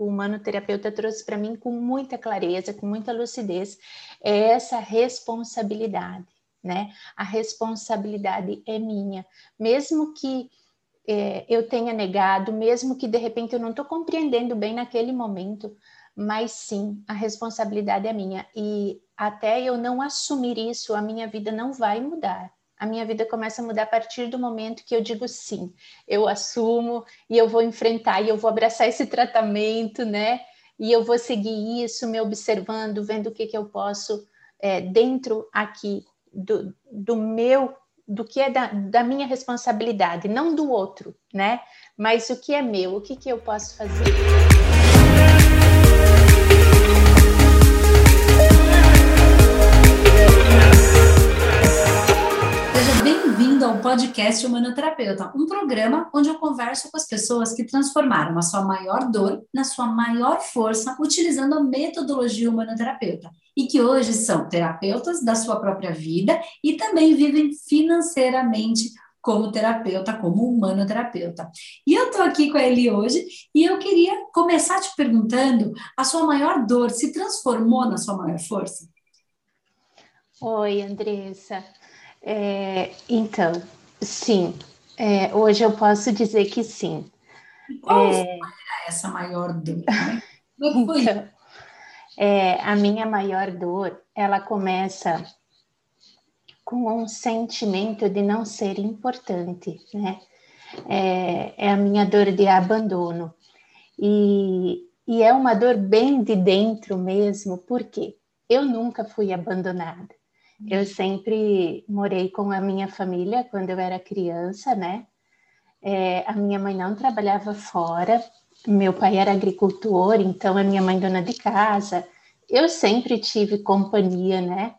o humanoterapeuta trouxe para mim com muita clareza, com muita lucidez, é essa responsabilidade, né? A responsabilidade é minha, mesmo que é, eu tenha negado, mesmo que de repente eu não estou compreendendo bem naquele momento, mas sim, a responsabilidade é minha. E até eu não assumir isso, a minha vida não vai mudar. A minha vida começa a mudar a partir do momento que eu digo sim, eu assumo e eu vou enfrentar e eu vou abraçar esse tratamento, né? E eu vou seguir isso, me observando, vendo o que, que eu posso é, dentro aqui do, do meu, do que é da, da minha responsabilidade, não do outro, né? Mas o que é meu, o que, que eu posso fazer. Podcast Humanoterapeuta, um programa onde eu converso com as pessoas que transformaram a sua maior dor na sua maior força utilizando a metodologia humanoterapeuta e que hoje são terapeutas da sua própria vida e também vivem financeiramente como terapeuta, como humanoterapeuta. E eu estou aqui com ele hoje e eu queria começar te perguntando: a sua maior dor se transformou na sua maior força? Oi, Andressa. É, então, sim, é, hoje eu posso dizer que sim. qual é, essa maior dor? Né? Então, é, a minha maior dor, ela começa com um sentimento de não ser importante, né? É, é a minha dor de abandono. E, e é uma dor bem de dentro mesmo, porque eu nunca fui abandonada. Eu sempre morei com a minha família quando eu era criança, né? É, a minha mãe não trabalhava fora, meu pai era agricultor, então a minha mãe dona de casa. Eu sempre tive companhia, né?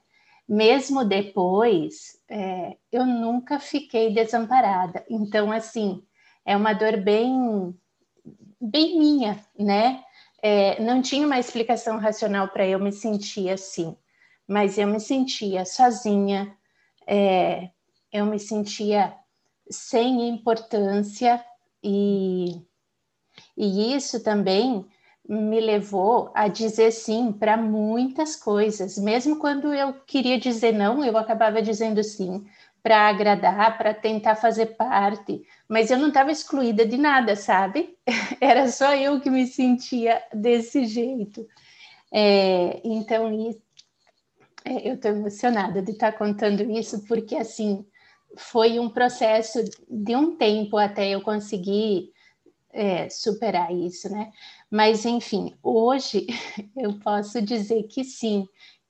Mesmo depois, é, eu nunca fiquei desamparada. Então, assim, é uma dor bem, bem minha, né? É, não tinha uma explicação racional para eu me sentir assim mas eu me sentia sozinha, é, eu me sentia sem importância e, e isso também me levou a dizer sim para muitas coisas, mesmo quando eu queria dizer não, eu acabava dizendo sim para agradar, para tentar fazer parte, mas eu não estava excluída de nada, sabe? Era só eu que me sentia desse jeito. É, então, eu estou emocionada de estar tá contando isso, porque assim foi um processo de um tempo até eu conseguir é, superar isso, né? Mas enfim, hoje eu posso dizer que sim,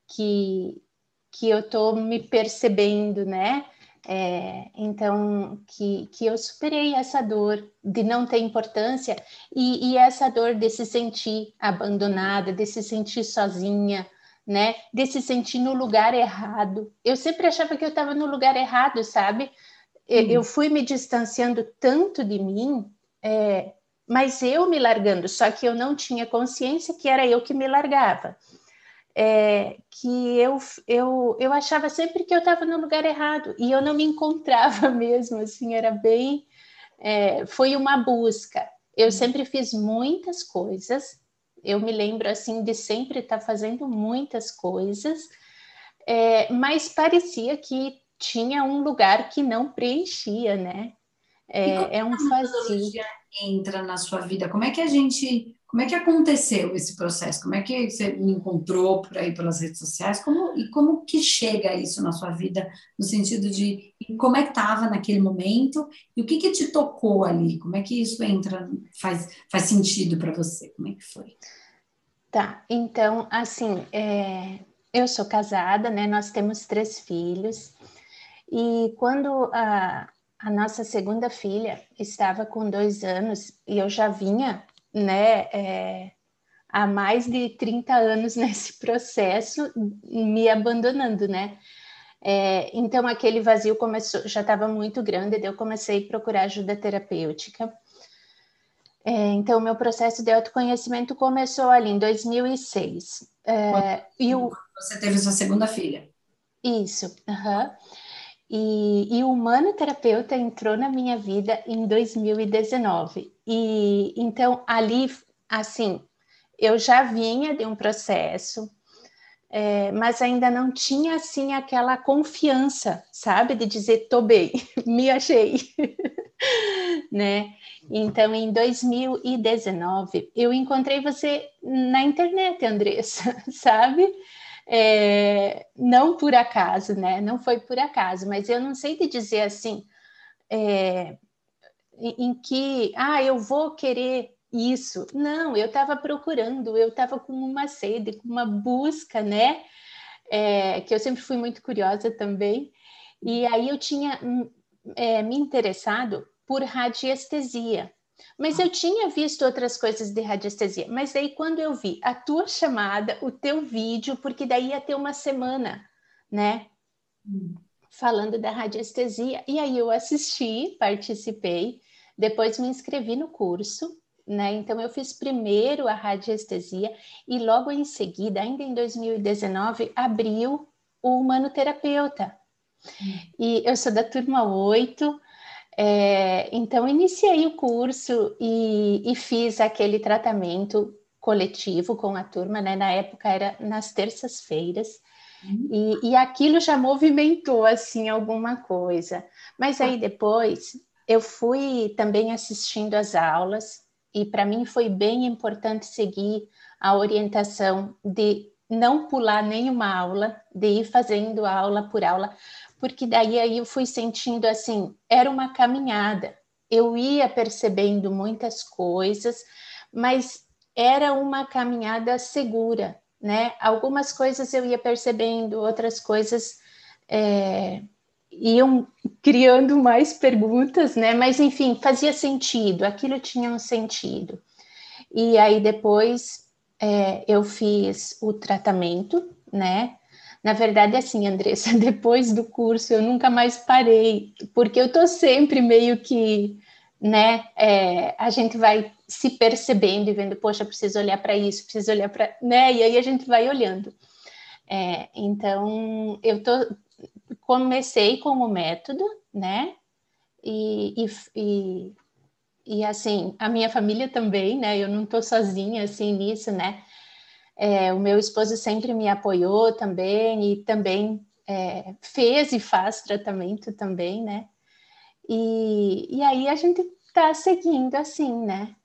que, que eu estou me percebendo, né? É, então, que, que eu superei essa dor de não ter importância e, e essa dor de se sentir abandonada, de se sentir sozinha, né? De se sentir no lugar errado. Eu sempre achava que eu estava no lugar errado, sabe? Uhum. Eu fui me distanciando tanto de mim, é, mas eu me largando, só que eu não tinha consciência que era eu que me largava. É, que eu, eu, eu achava sempre que eu estava no lugar errado e eu não me encontrava mesmo, assim, era bem. É, foi uma busca. Eu uhum. sempre fiz muitas coisas, eu me lembro assim de sempre estar tá fazendo muitas coisas, é, mas parecia que tinha um lugar que não preenchia, né? É, é um vazio. Entra na sua vida. Como é que a gente como é que aconteceu esse processo? Como é que você me encontrou por aí pelas redes sociais? Como, e como que chega isso na sua vida, no sentido de como é que estava naquele momento e o que, que te tocou ali? Como é que isso entra, faz, faz sentido para você? Como é que foi? Tá, então, assim, é, eu sou casada, né? Nós temos três filhos e quando a, a nossa segunda filha estava com dois anos e eu já vinha né, é, há mais de 30 anos nesse processo, me abandonando, né? É, então aquele vazio começou, já estava muito grande, eu comecei a procurar ajuda terapêutica. É, então meu processo de autoconhecimento começou ali em 2006. É, e o... Você teve sua segunda filha? Isso. Uhum. E, e o humano terapeuta entrou na minha vida em 2019. E então ali, assim, eu já vinha de um processo, é, mas ainda não tinha assim aquela confiança, sabe, de dizer tô bem, me achei, né? Então, em 2019, eu encontrei você na internet, Andressa, sabe? É, não por acaso, né? Não foi por acaso, mas eu não sei te dizer assim, é, em que, ah, eu vou querer isso. Não, eu estava procurando, eu estava com uma sede, com uma busca, né? É, que eu sempre fui muito curiosa também. E aí eu tinha hum, é, me interessado por radiestesia. Mas eu tinha visto outras coisas de radiestesia. Mas daí, quando eu vi a tua chamada, o teu vídeo, porque daí ia ter uma semana, né? Hum. Falando da radiestesia. E aí eu assisti, participei, depois me inscrevi no curso né? Então eu fiz primeiro a radiestesia e logo em seguida, ainda em 2019, abriu o humanoterapeuta. Hum. E eu sou da turma 8, é, então iniciei o curso e, e, fiz aquele tratamento coletivo com a turma, né? Na época era nas terças-feiras. E, e aquilo já movimentou assim alguma coisa. Mas aí depois eu fui também assistindo às aulas e para mim foi bem importante seguir a orientação de não pular nenhuma aula, de ir fazendo aula por aula, porque daí aí eu fui sentindo assim, era uma caminhada. Eu ia percebendo muitas coisas, mas era uma caminhada segura, né? Algumas coisas eu ia percebendo, outras coisas é, iam criando mais perguntas, né? Mas enfim, fazia sentido, aquilo tinha um sentido. E aí depois é, eu fiz o tratamento, né? Na verdade, assim, Andressa, depois do curso eu nunca mais parei, porque eu tô sempre meio que, né? É, a gente vai se percebendo e vendo, poxa, preciso olhar para isso, preciso olhar para, né? E aí a gente vai olhando. É, então, eu tô comecei com o método, né? E, e, e, e, assim, a minha família também, né? Eu não estou sozinha assim nisso, né? É, o meu esposo sempre me apoiou também e também é, fez e faz tratamento também, né? E, e aí a gente está seguindo assim, né?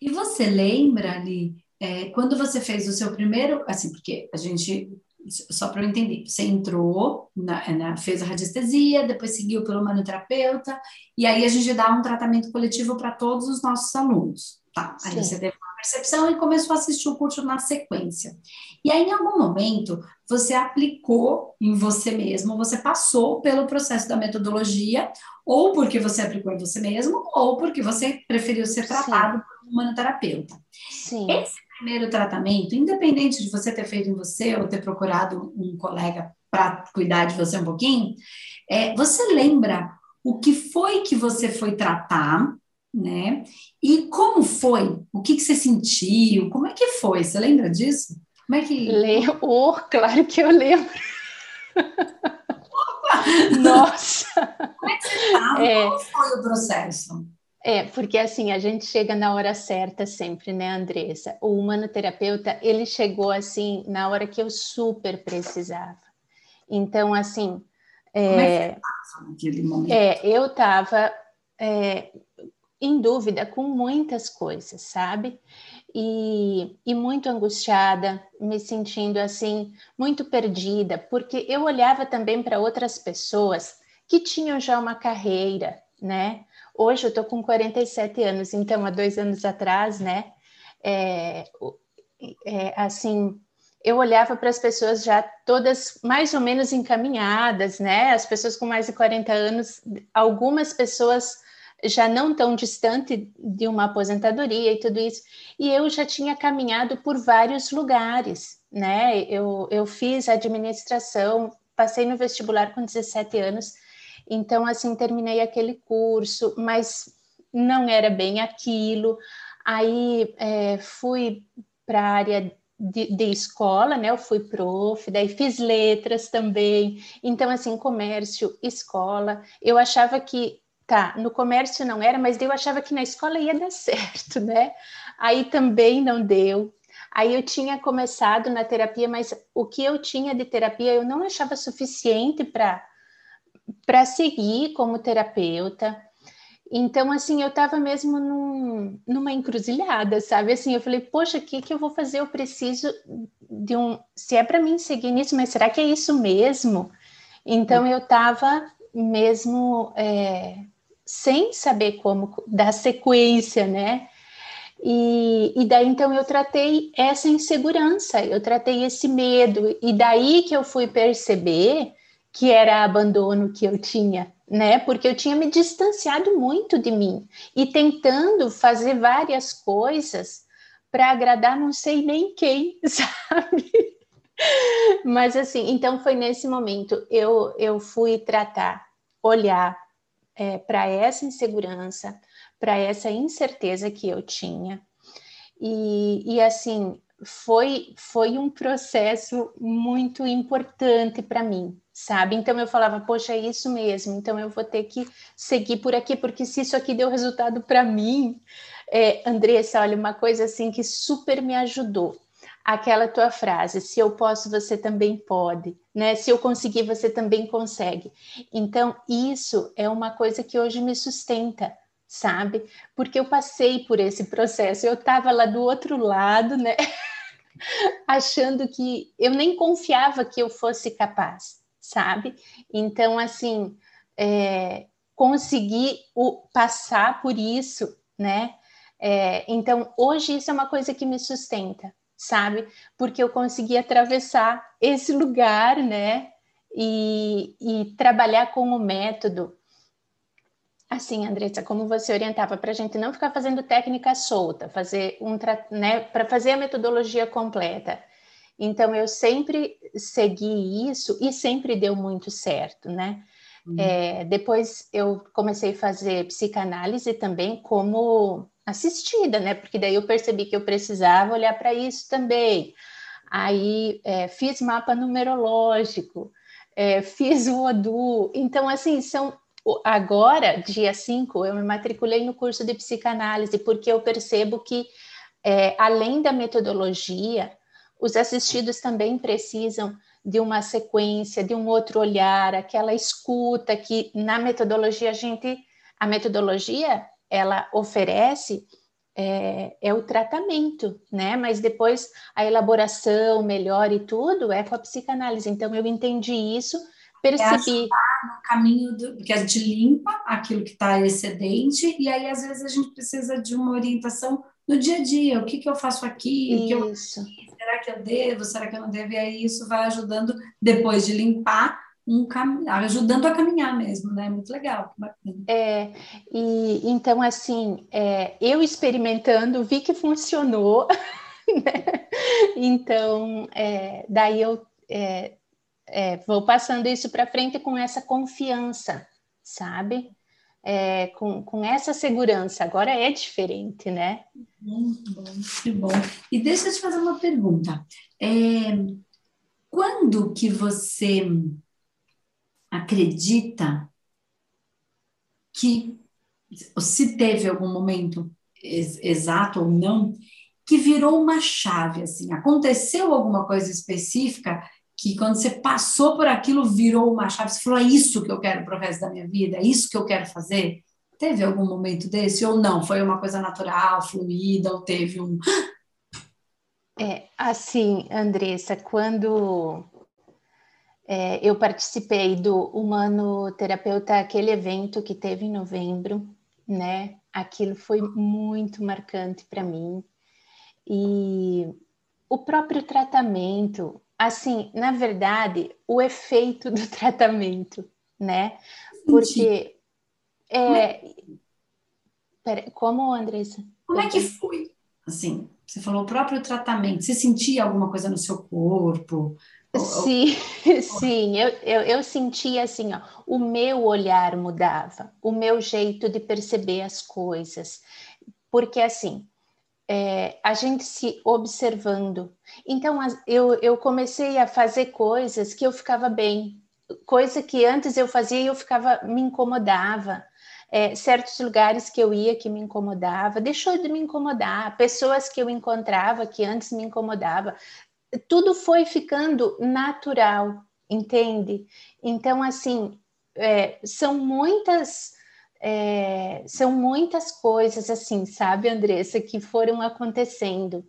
E você lembra ali, é, quando você fez o seu primeiro, assim, porque a gente só para eu entender, você entrou, na, na, fez a radiestesia, depois seguiu pelo manoterapeuta, e aí a gente dá um tratamento coletivo para todos os nossos alunos. Tá, aí Sim. você teve uma percepção e começou a assistir o curso na sequência. E aí, em algum momento, você aplicou em você mesmo, você passou pelo processo da metodologia, ou porque você aplicou em você mesmo, ou porque você preferiu ser tratado Sim. por um manoterapeuta. Sim. Esse primeiro tratamento, independente de você ter feito em você ou ter procurado um colega para cuidar de você um pouquinho, é, você lembra o que foi que você foi tratar, né? E como foi? O que, que você sentiu? Como é que foi? Você lembra disso? Como é que. Lembro, oh, claro que eu lembro. Nossa! Como é que você estava? É... Como foi o processo? É, porque assim, a gente chega na hora certa sempre, né, Andressa? O humanoterapeuta, ele chegou assim na hora que eu super precisava. Então, assim... É, é? É, eu estava é, em dúvida com muitas coisas, sabe? E, e muito angustiada, me sentindo assim, muito perdida, porque eu olhava também para outras pessoas que tinham já uma carreira, né? Hoje eu estou com 47 anos, então há dois anos atrás, né? É, é, assim, eu olhava para as pessoas já todas mais ou menos encaminhadas, né? As pessoas com mais de 40 anos, algumas pessoas já não tão distante de uma aposentadoria e tudo isso. E eu já tinha caminhado por vários lugares, né? Eu, eu fiz administração, passei no vestibular com 17 anos então, assim, terminei aquele curso, mas não era bem aquilo. Aí é, fui para a área de, de, escola, né? Eu fui prof, daí fiz letras também. Então, assim, comércio, escola. Eu achava que, tá, no comércio não era, mas eu achava que na escola ia dar certo, né? Aí também não deu. Aí eu tinha começado na terapia, mas o que eu tinha de terapia eu não achava suficiente para para seguir como terapeuta. Então, assim, eu estava mesmo num, numa encruzilhada, sabe? Assim, eu falei, poxa, o que, que eu vou fazer? Eu preciso de um. Se é para mim seguir nisso, mas será que é isso mesmo? Então, eu estava mesmo é, sem saber como dar sequência, né? E, e daí então eu tratei essa insegurança, eu tratei esse medo, e daí que eu fui perceber que era abandono que eu tinha, né? Porque eu tinha me distanciado muito de mim e tentando fazer várias coisas para agradar não sei nem quem, sabe? Mas assim, então foi nesse momento eu eu fui tratar, olhar é, para essa insegurança, para essa incerteza que eu tinha. E, e assim, foi, foi um processo muito importante para mim, sabe? Então eu falava, poxa, é isso mesmo, então eu vou ter que seguir por aqui, porque se isso aqui deu resultado para mim, é, Andressa, olha, uma coisa assim que super me ajudou. Aquela tua frase, se eu posso, você também pode, né? Se eu conseguir, você também consegue. Então, isso é uma coisa que hoje me sustenta, sabe? Porque eu passei por esse processo, eu estava lá do outro lado, né? Achando que eu nem confiava que eu fosse capaz, sabe? Então, assim, é, conseguir o, passar por isso, né? É, então, hoje isso é uma coisa que me sustenta, sabe? Porque eu consegui atravessar esse lugar, né? E, e trabalhar com o método Assim, Andressa, como você orientava para a gente não ficar fazendo técnica solta, fazer um, né, para fazer a metodologia completa. Então, eu sempre segui isso e sempre deu muito certo, né? Uhum. É, depois eu comecei a fazer psicanálise também como assistida, né? Porque daí eu percebi que eu precisava olhar para isso também. Aí é, fiz mapa numerológico, é, fiz o ODU. Então, assim, são agora, dia 5, eu me matriculei no curso de psicanálise, porque eu percebo que, é, além da metodologia, os assistidos também precisam de uma sequência, de um outro olhar, aquela escuta que na metodologia a gente, a metodologia, ela oferece é, é, o tratamento, né? Mas depois a elaboração melhor e tudo é com a psicanálise. Então eu entendi isso percebi. É no caminho do, que a gente limpa aquilo que está excedente, e aí às vezes a gente precisa de uma orientação no dia a dia, o que, que eu faço aqui? Isso. Eu, será que eu devo? Será que eu não devo? E aí isso vai ajudando, depois de limpar, um cam... ajudando a caminhar mesmo, né? Muito legal. É, e então assim, é, eu experimentando vi que funcionou, né? Então, é, daí eu é, é, vou passando isso para frente com essa confiança, sabe? É, com, com essa segurança. Agora é diferente, né? Muito bom, muito bom. E deixa eu te fazer uma pergunta. É, quando que você acredita que, se teve algum momento ex exato ou não, que virou uma chave, assim, aconteceu alguma coisa específica que quando você passou por aquilo, virou uma chave, você falou, é isso que eu quero para o resto da minha vida, é isso que eu quero fazer? Teve algum momento desse ou não? Foi uma coisa natural, fluida, ou teve um... É, assim, Andressa, quando é, eu participei do Humano Terapeuta, aquele evento que teve em novembro, né? Aquilo foi muito marcante para mim. E o próprio tratamento, assim, na verdade, o efeito do tratamento, né? Porque é, pera, como Andressa? Como é que foi? Assim, você falou o próprio tratamento. Você sentia alguma coisa no seu corpo? Sim, sim, eu, eu, eu sentia assim, ó, o meu olhar mudava, o meu jeito de perceber as coisas, porque assim, é, a gente se observando. Então, eu, eu comecei a fazer coisas que eu ficava bem, coisa que antes eu fazia e eu ficava, me incomodava. é, certos lugares que eu ia que me incomodava, deixou de me incomodar, pessoas que eu encontrava que antes me incomodava, tudo foi ficando natural, entende? Então, assim, é, são muitas. É, são muitas coisas assim, sabe, Andressa, que foram acontecendo.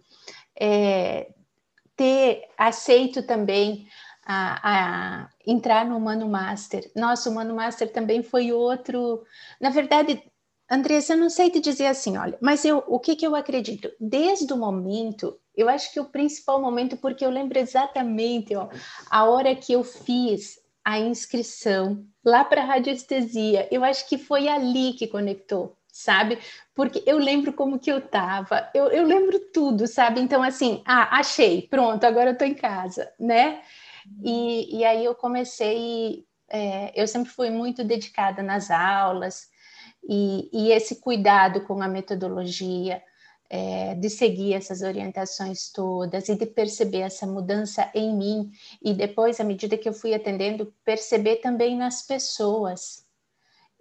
É, ter aceito também a, a, entrar no Humano Master. Nossa, o Humano Master também foi outro. Na verdade, Andressa, eu não sei te dizer assim, olha, mas eu, o que, que eu acredito? Desde o momento, eu acho que o principal momento, porque eu lembro exatamente ó, a hora que eu fiz a inscrição lá para a radiestesia, eu acho que foi ali que conectou, sabe? Porque eu lembro como que eu tava, eu, eu lembro tudo, sabe? Então, assim, ah, achei, pronto, agora eu tô em casa, né? E, e aí eu comecei, é, eu sempre fui muito dedicada nas aulas, e, e esse cuidado com a metodologia, é, de seguir essas orientações todas e de perceber essa mudança em mim e depois, à medida que eu fui atendendo, perceber também nas pessoas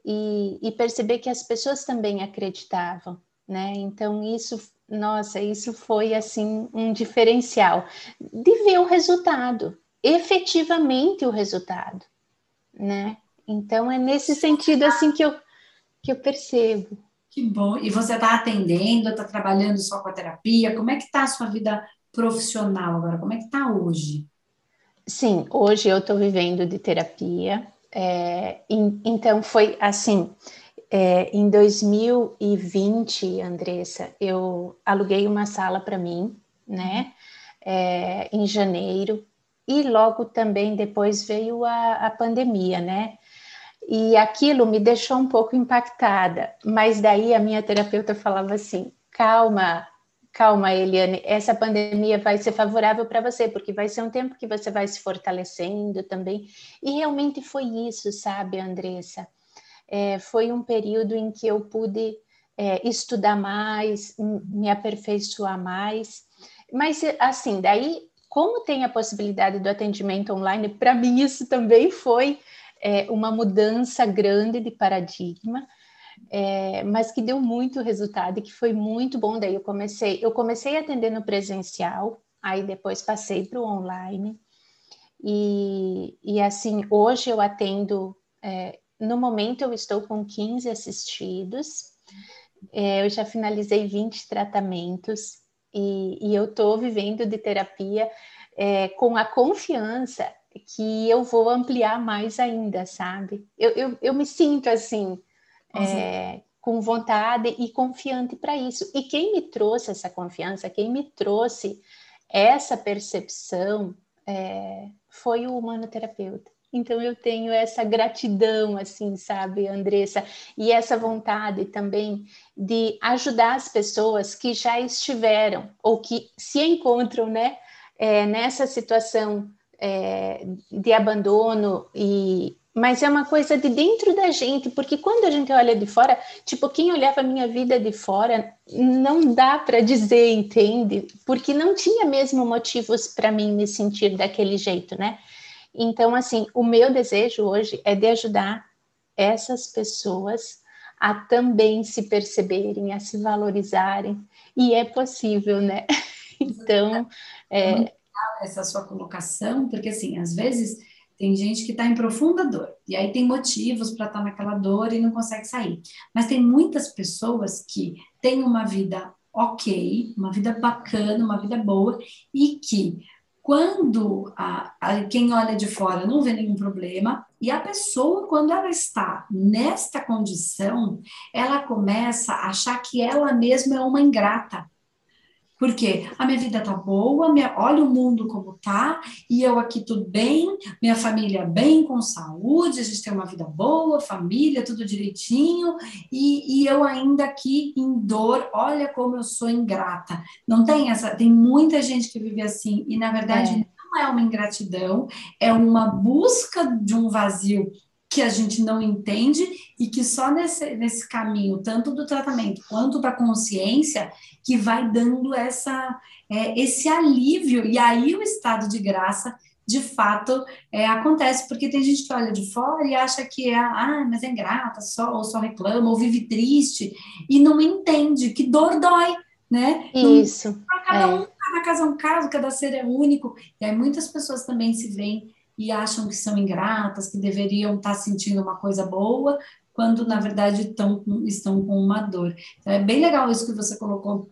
e, e perceber que as pessoas também acreditavam, né? Então isso, nossa, isso foi assim um diferencial de ver o resultado, efetivamente o resultado, né? Então é nesse sentido assim que eu que eu percebo. Que bom. E você está atendendo, está trabalhando só com a terapia? Como é que está a sua vida profissional agora? Como é que está hoje? Sim, hoje eu estou vivendo de terapia. É, então foi assim. É, em 2020, Andressa, eu aluguei uma sala para mim, né? É, em janeiro, e logo também depois veio a, a pandemia, né? E aquilo me deixou um pouco impactada, mas daí a minha terapeuta falava assim: calma, calma, Eliane, essa pandemia vai ser favorável para você, porque vai ser um tempo que você vai se fortalecendo também. E realmente foi isso, sabe, Andressa? É, foi um período em que eu pude é, estudar mais, me aperfeiçoar mais. Mas, assim, daí, como tem a possibilidade do atendimento online, para mim isso também foi é, uma mudança grande de paradigma, é, mas que deu muito resultado e que foi muito bom. Daí eu comecei, eu comecei atendendo presencial, aí depois passei para o online. E, e assim, hoje eu atendo, é, no momento eu estou com 15 assistidos, é, eu já finalizei 20 tratamentos e, e eu estou vivendo de terapia é, com a confiança que eu vou ampliar mais ainda, sabe? Eu, eu, eu me sinto assim, é, com vontade e confiante para isso. E quem me trouxe essa confiança, quem me trouxe essa percepção é, foi o humanoterapeuta. Então eu tenho essa gratidão, assim, sabe, Andressa, e essa vontade também de ajudar as pessoas que já estiveram ou que se encontram, né, é, nessa situação é, de abandono e mas é uma coisa de dentro da gente, porque quando a gente olha de fora, tipo, quem olhava a minha vida de fora, não dá para dizer, entende? Porque não tinha mesmo motivos para mim me sentir daquele jeito, né? Então, assim, o meu desejo hoje é de ajudar essas pessoas a também se perceberem, a se valorizarem, e é possível, né? Então, é, essa sua colocação, porque assim, às vezes tem gente que está em profunda dor, e aí tem motivos para estar tá naquela dor e não consegue sair. Mas tem muitas pessoas que têm uma vida ok, uma vida bacana, uma vida boa, e que quando a, a, quem olha de fora não vê nenhum problema, e a pessoa, quando ela está nesta condição, ela começa a achar que ela mesma é uma ingrata porque a minha vida tá boa, minha, olha o mundo como tá, e eu aqui tudo bem, minha família bem, com saúde, a gente tem uma vida boa, família, tudo direitinho, e, e eu ainda aqui em dor, olha como eu sou ingrata. Não tem essa, tem muita gente que vive assim, e na verdade é. não é uma ingratidão, é uma busca de um vazio que a gente não entende e que só nesse, nesse caminho, tanto do tratamento quanto da consciência, que vai dando essa, é, esse alívio. E aí o estado de graça de fato é, acontece, porque tem gente que olha de fora e acha que é, ah, mas é ingrata, só, ou só reclama, ou vive triste, e não entende que dor dói, né? Isso. cada um, cada caso é um caso, cada ser é único, e aí muitas pessoas também se veem e acham que são ingratas, que deveriam estar sentindo uma coisa boa, quando na verdade estão, estão com uma dor. Então, é bem legal isso que você colocou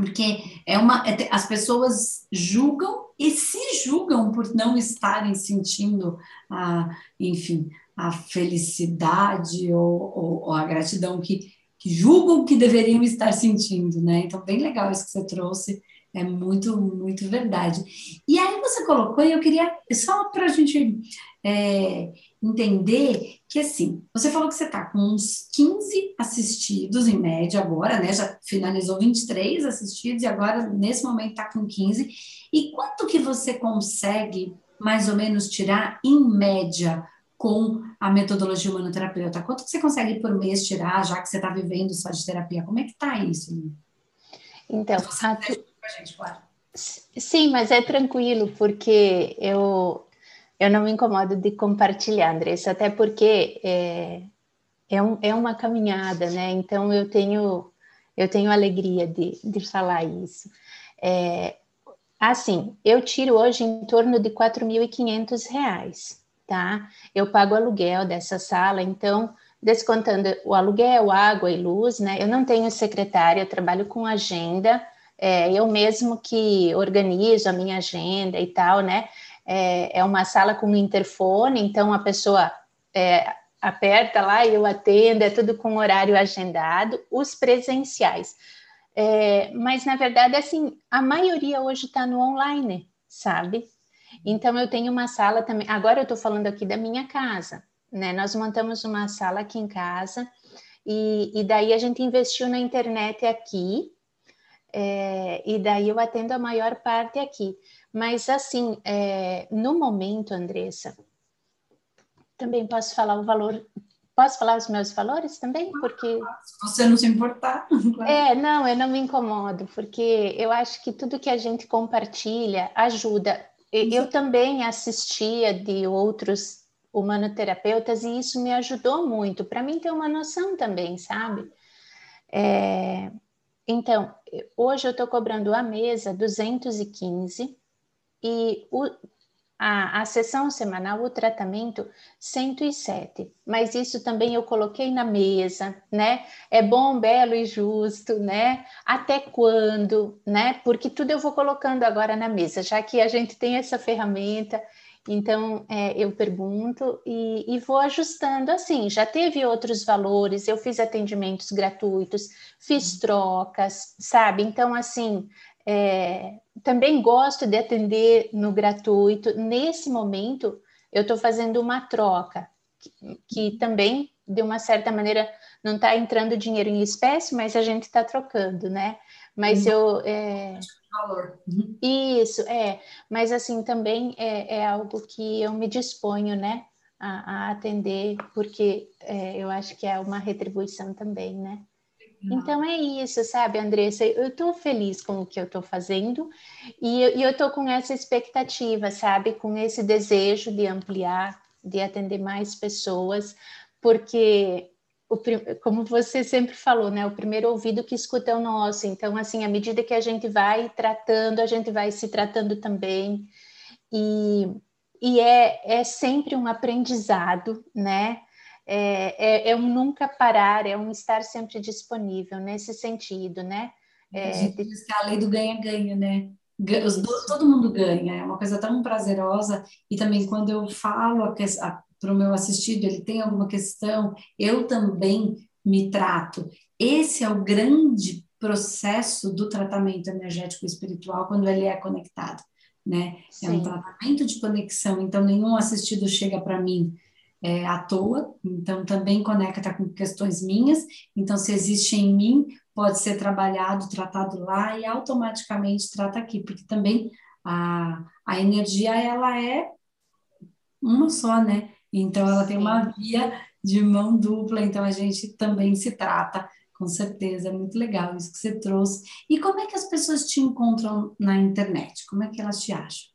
porque é uma é, as pessoas julgam e se julgam por não estarem sentindo a enfim a felicidade ou, ou, ou, a gratidão que, que julgam que deveriam estar sentindo né então bem legal isso que você trouxe é muito muito verdade e aí você colocou e eu queria só para a gente é, entender que assim, você falou que você está com uns 15 assistidos em média agora, né? Já finalizou 23 assistidos e agora, nesse momento, está com 15. E quanto que você consegue, mais ou menos, tirar em média com a metodologia humanoterapeuta? Quanto que você consegue por mês tirar, já que você está vivendo só de terapia? Como é que está isso? Então, claro. Sim, mas é tranquilo, porque eu, eu não me incomodo de compartilhar, Andressa, até porque é, é, um, é uma caminhada, né? Então eu tenho eu tenho alegria de, de falar isso. É, assim, eu tiro hoje em torno de R$ 4.500, tá? Eu pago aluguel dessa sala, então, descontando o aluguel, água e luz, né? Eu não tenho secretária, eu trabalho com agenda, é, eu mesmo que organizo a minha agenda e tal, né? é, é uma sala com um interfone, então a pessoa é, aperta lá e eu atendo, é tudo com horário agendado, os presenciais. É, mas, na verdade, assim, a maioria hoje está no online, sabe? Então, eu tenho uma sala também. Agora, eu estou falando aqui da minha casa, né? Nós montamos uma sala aqui em casa e, e daí a gente investiu na internet aqui, é, e daí eu atendo a maior parte aqui. Mas, assim, é, no momento, Andressa, também posso falar o valor. Posso falar os meus valores também? Porque. Se você não se importar. Claro. É, não, eu não me incomodo, porque eu acho que tudo que a gente compartilha ajuda. Eu também assistia de outros humanoterapeutas e isso me ajudou muito, para mim ter uma noção também, sabe? É, então, hoje eu estou cobrando a mesa 215 e o, a, a sessão semanal, o tratamento 107, mas isso também eu coloquei na mesa, né? É bom, belo e justo, né? Até quando, né? Porque tudo eu vou colocando agora na mesa, já que a gente tem essa ferramenta. Então, é, eu pergunto e, e, vou ajustando assim. Já teve outros valores, eu fiz atendimentos gratuitos, fiz trocas, sabe? Então, assim, é, também gosto de atender no gratuito. Nesse momento, eu estou fazendo uma troca, que, que, também, de uma certa maneira, não está entrando dinheiro em espécie, mas a gente está trocando, né? Mas uhum. eu. É... Valor. Uhum. Isso, é. Mas, assim, também é, é, algo que eu me disponho, né? A, a atender, porque é, eu acho que é uma retribuição também, né? Então é isso, sabe, Andressa? Eu estou feliz com o que eu estou fazendo e, e eu estou com essa expectativa, sabe? Com esse desejo de ampliar, de atender mais pessoas, porque o, como você sempre falou, né? O primeiro ouvido que escuta é o nosso. Então, assim, à medida que a gente vai tratando, a gente vai se tratando também. E, e é, é sempre um aprendizado, né? é, é, é, um nunca parar, é um estar sempre disponível nesse sentido, né? É, a gente diz que a lei do ganha-ganha, né? Todo mundo ganha, é uma coisa tão prazerosa. E também quando eu falo para o meu assistido, ele tem alguma questão, eu também me trato. Esse é o grande processo do tratamento energético espiritual quando ele é conectado, né? Sim. É um tratamento de conexão, então nenhum assistido chega para mim é, à toa, então também conecta com questões minhas. Então, se existe em mim, pode ser trabalhado, tratado lá e automaticamente trata aqui, porque também a, a energia ela é uma só, né? Então, ela tem uma via de mão dupla, então a gente também se trata, com certeza, é muito legal isso que você trouxe. E como é que as pessoas te encontram na internet? Como é que elas te acham?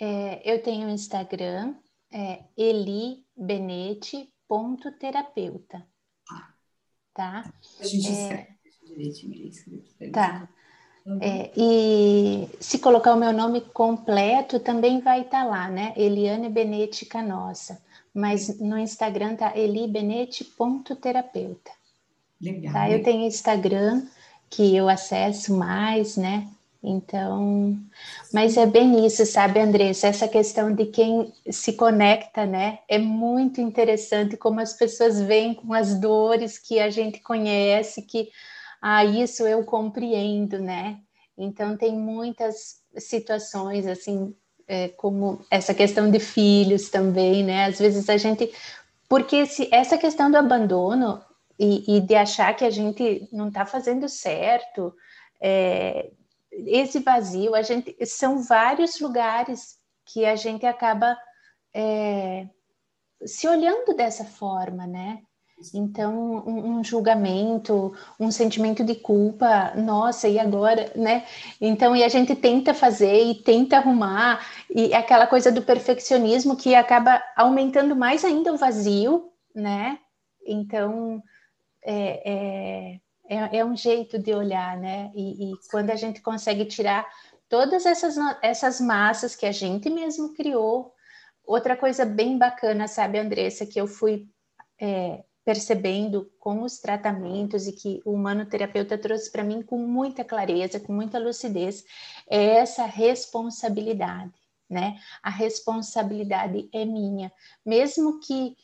É, eu tenho um Instagram, é elibenete.terapeuta. Tá? A gente é, direitinho. Tá. É, e se colocar o meu nome completo, também vai estar tá lá, né? Eliane Benete Canossa. Mas no Instagram tá elibenete.terapeuta. Legal. Tá? Eu tenho Instagram que eu acesso mais, né? Então, mas é bem isso, sabe, Andressa? Essa questão de quem se conecta, né? É muito interessante como as pessoas vêm com as dores que a gente conhece, que ah, isso eu compreendo, né? Então, tem muitas situações, assim, é, como essa questão de filhos também, né? Às vezes a gente. Porque se, essa questão do abandono e, e de achar que a gente não está fazendo certo, é, esse vazio, a gente são vários lugares que a gente acaba é, se olhando dessa forma, né? Então, um, um, julgamento, um sentimento de culpa, nossa, e agora, né? Então, e a gente tenta fazer e tenta arrumar, e aquela coisa do perfeccionismo que acaba aumentando mais ainda o vazio, né? Então, é, é, é, é um jeito de olhar, né? E, e, quando a gente consegue tirar todas essas, essas massas que a gente mesmo criou, outra coisa bem bacana, sabe, Andressa, que eu fui. É, percebendo com os tratamentos e que o humanoterapeuta trouxe para mim com muita clareza, com muita lucidez, é essa responsabilidade, né? A responsabilidade é minha, mesmo que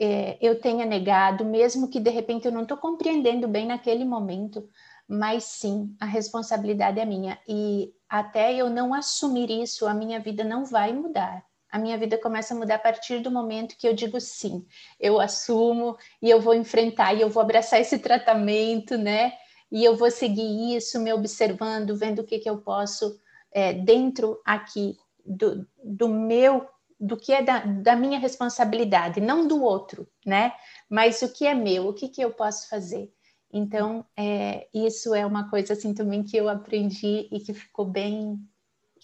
é, eu tenha negado, mesmo que de repente eu não estou compreendendo bem naquele momento, mas sim, a responsabilidade é minha. E até eu não assumir isso, a minha vida não vai mudar a minha vida começa a mudar a partir do momento que eu digo sim, eu assumo e eu vou enfrentar e eu vou abraçar esse tratamento, né? E eu vou seguir isso, me observando, vendo o que, que eu posso é, dentro aqui do, do meu, do que é da, da minha responsabilidade, não do outro, né? Mas o que é meu, o que, que eu posso fazer. Então, é, isso é uma coisa assim também que eu aprendi e que ficou bem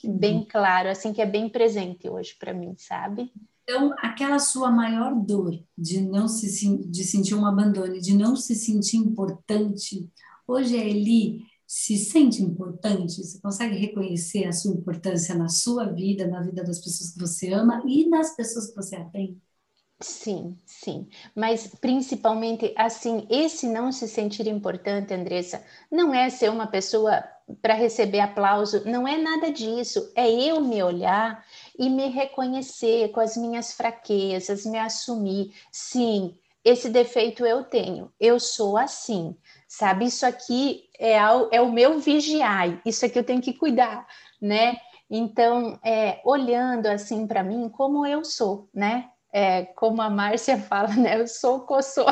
bem uhum. claro, assim que é bem presente hoje para mim, sabe? Então, aquela sua maior dor de não se de sentir um abandono, de não se sentir importante, hoje a Eli se sente importante? Você consegue reconhecer a sua importância na sua vida, na vida das pessoas que você ama e nas pessoas que você atende? Sim, sim. Mas principalmente assim, esse não se sentir importante, Andressa, não é ser uma pessoa para receber aplauso, não é nada disso. É eu me olhar e me reconhecer com as minhas fraquezas, me assumir. Sim, esse defeito eu tenho, eu sou assim, sabe? Isso aqui é, é o meu vigiar, isso aqui eu tenho que cuidar, né? Então, é, olhando assim para mim como eu sou, né? é, como a Márcia fala, né? Eu sou coçô.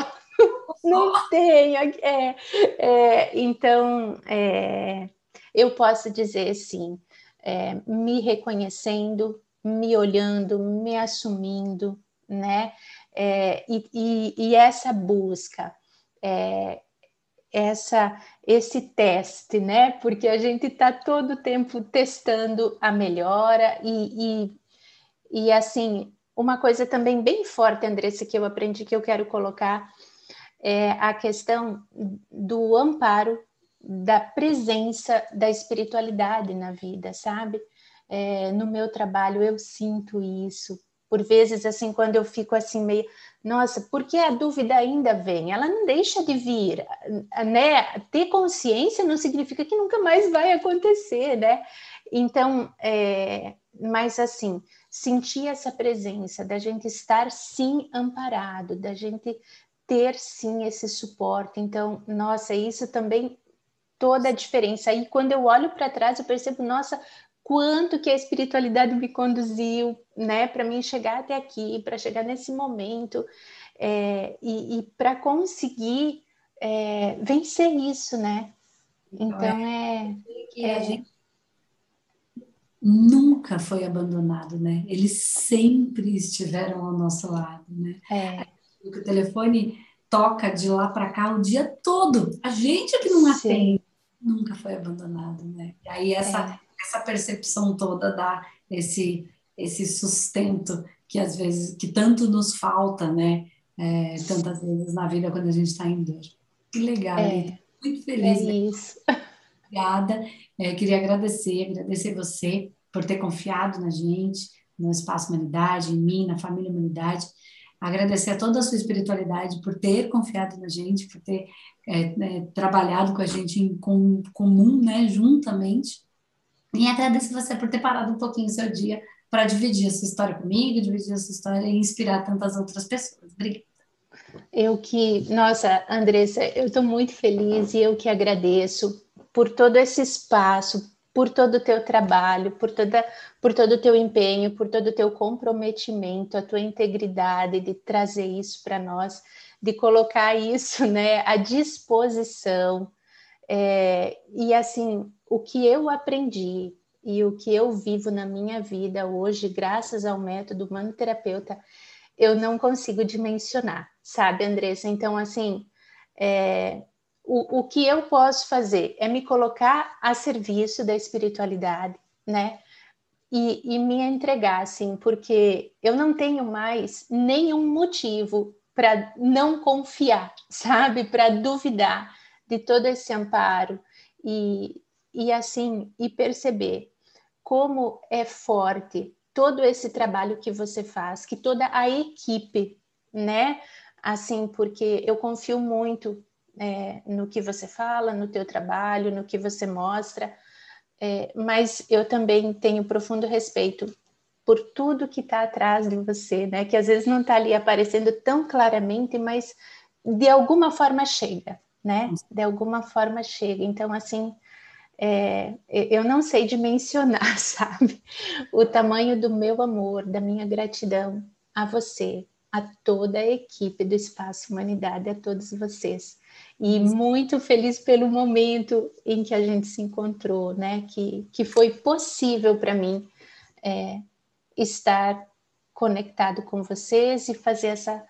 Não tenho. É, é, então, é, eu posso dizer sim, é, me reconhecendo, me olhando, me assumindo, né? É, e, e, e, essa busca, essa, esse teste, né? Porque a gente está todo o tempo testando a melhora e, e, e assim uma coisa também bem forte, Andressa, que eu aprendi que eu quero colocar é a questão do amparo, da presença da espiritualidade na vida, sabe? É, no meu trabalho eu sinto isso. Por vezes, assim, quando eu fico assim meio, nossa, por que a dúvida ainda vem? Ela não deixa de vir, né? Ter consciência não significa que nunca mais vai acontecer, né? Então, é, mas assim, sentir essa presença, da gente estar sim amparado, da gente ter sim esse suporte. Então, nossa, isso também toda a diferença. Aí quando eu olho para trás, eu percebo, nossa, quanto que a espiritualidade me conduziu, né, para mim chegar até aqui, para chegar nesse momento é, e, e para conseguir é, vencer isso, né? Então, então é, é, é, a gente nunca foi abandonado, né? Eles sempre estiveram ao nosso lado, né? É. O telefone toca de lá para cá o dia todo. A gente é que não Sim. atende, nunca foi abandonado, né? E aí essa, é. essa percepção toda dá esse esse sustento que às vezes, que tanto nos falta, né? É, tantas vezes na vida quando a gente está em dor. Que legal, é, muito feliz. É isso. Obrigada. É, queria agradecer, agradecer você por ter confiado na gente, no Espaço Humanidade, em mim, na família Humanidade. Agradecer a toda a sua espiritualidade por ter confiado na gente, por ter é, é, trabalhado com a gente em com, comum, né, juntamente. E agradeço você por ter parado um pouquinho o seu dia para dividir essa história comigo, dividir essa história e inspirar tantas outras pessoas. Obrigada. Eu que, nossa, Andressa, eu estou muito feliz e eu que agradeço por todo esse espaço, por todo o teu trabalho, por, toda, por todo o teu empenho, por todo o teu comprometimento, a tua integridade de trazer isso para nós, de colocar isso né, à disposição. É, e assim, o que eu aprendi e o que eu vivo na minha vida hoje, graças ao método manoterapeuta, eu não consigo dimensionar, sabe, Andressa? Então, assim, é, o, o que eu posso fazer é me colocar a serviço da espiritualidade, né? E, e me entregar, assim, porque eu não tenho mais nenhum motivo para não confiar, sabe? Para duvidar de todo esse amparo e, e assim, e perceber como é forte todo esse trabalho que você faz, que toda a equipe, né? Assim, porque eu confio muito é, no que você fala, no teu trabalho, no que você mostra, é, mas eu também tenho profundo respeito por tudo que está atrás de você, né? Que às vezes não está ali aparecendo tão claramente, mas de alguma forma chega, né? De alguma forma chega. Então, assim, é, eu não sei dimensionar, sabe? O tamanho do meu amor, da minha gratidão a você, a toda a equipe do Espaço Humanidade, a todos vocês e muito feliz pelo momento em que a gente se encontrou, né? Que, que foi possível para mim é, estar conectado com vocês e fazer essa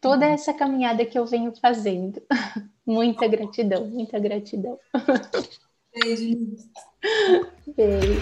toda essa caminhada que eu venho fazendo. muita gratidão, muita gratidão. Beijo. Beijo.